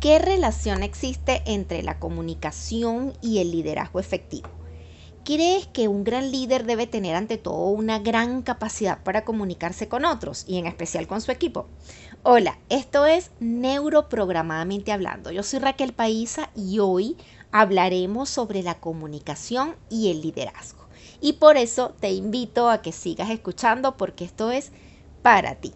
¿Qué relación existe entre la comunicación y el liderazgo efectivo? ¿Crees que un gran líder debe tener ante todo una gran capacidad para comunicarse con otros y en especial con su equipo? Hola, esto es Neuroprogramadamente Hablando. Yo soy Raquel Paisa y hoy hablaremos sobre la comunicación y el liderazgo. Y por eso te invito a que sigas escuchando porque esto es para ti.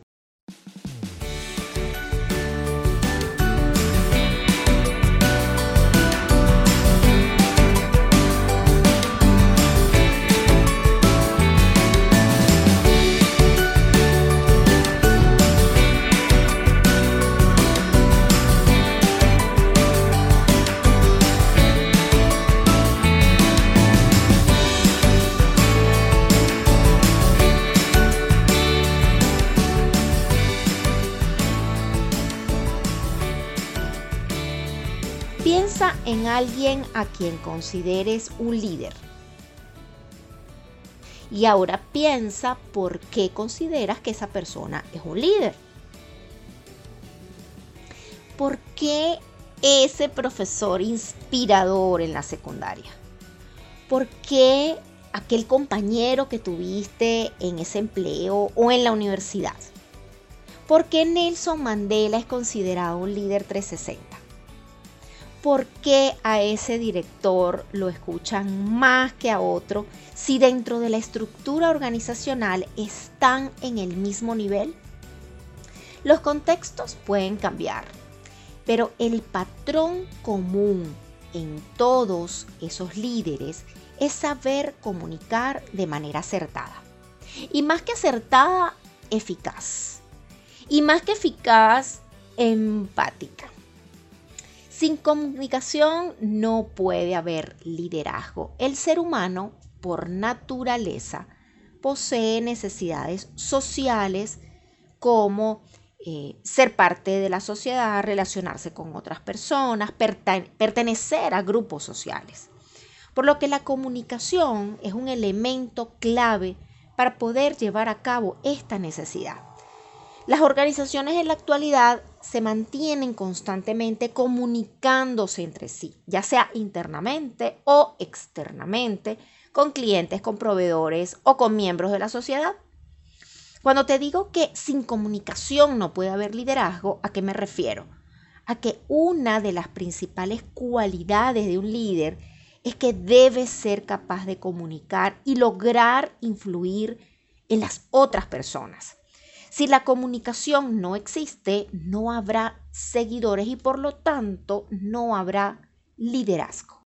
Piensa en alguien a quien consideres un líder. Y ahora piensa por qué consideras que esa persona es un líder. ¿Por qué ese profesor inspirador en la secundaria? ¿Por qué aquel compañero que tuviste en ese empleo o en la universidad? ¿Por qué Nelson Mandela es considerado un líder 360? ¿Por qué a ese director lo escuchan más que a otro si dentro de la estructura organizacional están en el mismo nivel? Los contextos pueden cambiar, pero el patrón común en todos esos líderes es saber comunicar de manera acertada. Y más que acertada, eficaz. Y más que eficaz, empática. Sin comunicación no puede haber liderazgo. El ser humano, por naturaleza, posee necesidades sociales como eh, ser parte de la sociedad, relacionarse con otras personas, pertenecer a grupos sociales. Por lo que la comunicación es un elemento clave para poder llevar a cabo esta necesidad. Las organizaciones en la actualidad se mantienen constantemente comunicándose entre sí, ya sea internamente o externamente, con clientes, con proveedores o con miembros de la sociedad. Cuando te digo que sin comunicación no puede haber liderazgo, ¿a qué me refiero? A que una de las principales cualidades de un líder es que debe ser capaz de comunicar y lograr influir en las otras personas. Si la comunicación no existe, no habrá seguidores y por lo tanto no habrá liderazgo.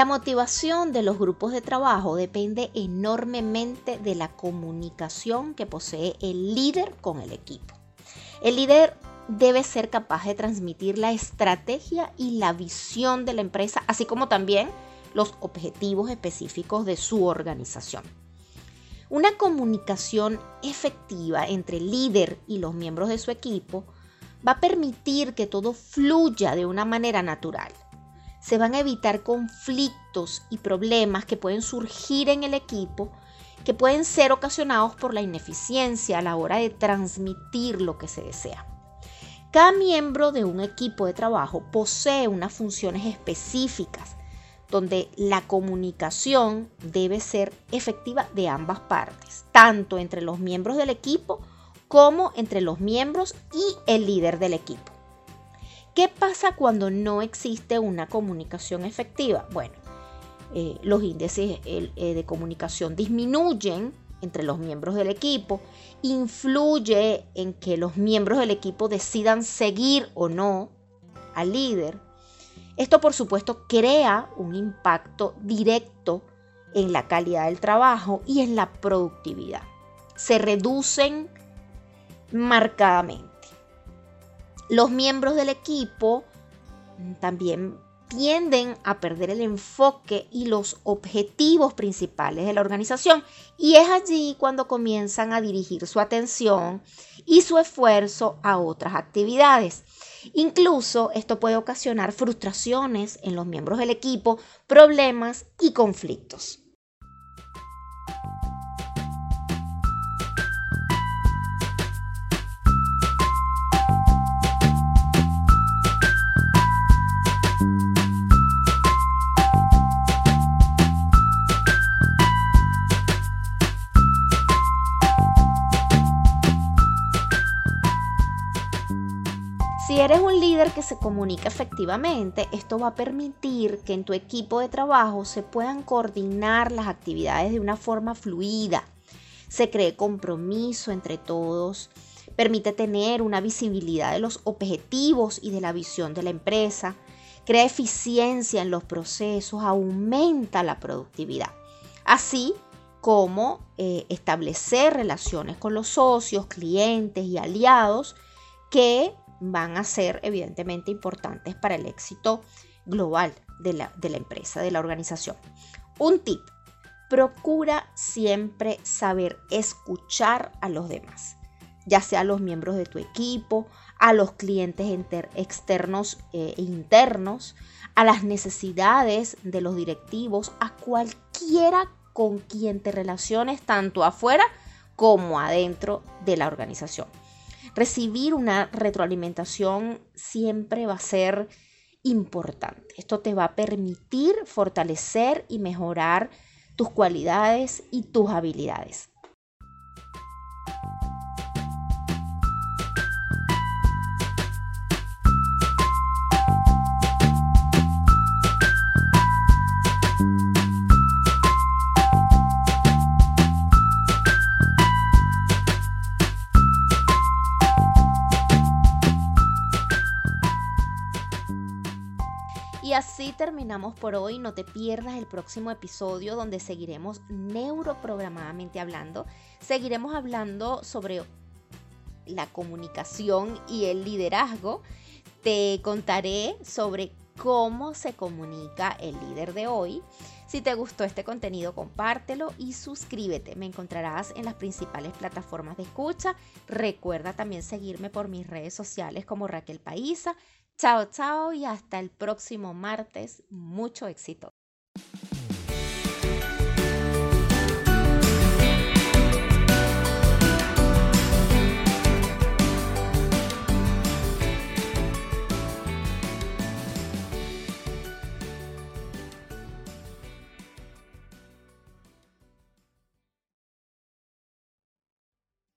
La motivación de los grupos de trabajo depende enormemente de la comunicación que posee el líder con el equipo. El líder debe ser capaz de transmitir la estrategia y la visión de la empresa, así como también los objetivos específicos de su organización. Una comunicación efectiva entre el líder y los miembros de su equipo va a permitir que todo fluya de una manera natural se van a evitar conflictos y problemas que pueden surgir en el equipo que pueden ser ocasionados por la ineficiencia a la hora de transmitir lo que se desea. Cada miembro de un equipo de trabajo posee unas funciones específicas donde la comunicación debe ser efectiva de ambas partes, tanto entre los miembros del equipo como entre los miembros y el líder del equipo. ¿Qué pasa cuando no existe una comunicación efectiva? Bueno, eh, los índices eh, de comunicación disminuyen entre los miembros del equipo, influye en que los miembros del equipo decidan seguir o no al líder. Esto por supuesto crea un impacto directo en la calidad del trabajo y en la productividad. Se reducen marcadamente. Los miembros del equipo también tienden a perder el enfoque y los objetivos principales de la organización. Y es allí cuando comienzan a dirigir su atención y su esfuerzo a otras actividades. Incluso esto puede ocasionar frustraciones en los miembros del equipo, problemas y conflictos. Si eres un líder que se comunica efectivamente, esto va a permitir que en tu equipo de trabajo se puedan coordinar las actividades de una forma fluida, se cree compromiso entre todos, permite tener una visibilidad de los objetivos y de la visión de la empresa, crea eficiencia en los procesos, aumenta la productividad. Así como eh, establecer relaciones con los socios, clientes y aliados que van a ser evidentemente importantes para el éxito global de la, de la empresa, de la organización. Un tip, procura siempre saber escuchar a los demás, ya sea a los miembros de tu equipo, a los clientes externos e internos, a las necesidades de los directivos, a cualquiera con quien te relaciones, tanto afuera como adentro de la organización recibir una retroalimentación siempre va a ser importante. Esto te va a permitir fortalecer y mejorar tus cualidades y tus habilidades. Y así terminamos por hoy. No te pierdas el próximo episodio donde seguiremos neuroprogramadamente hablando. Seguiremos hablando sobre la comunicación y el liderazgo. Te contaré sobre cómo se comunica el líder de hoy. Si te gustó este contenido, compártelo y suscríbete. Me encontrarás en las principales plataformas de escucha. Recuerda también seguirme por mis redes sociales como Raquel Paisa Chao, chao y hasta el próximo martes. Mucho éxito.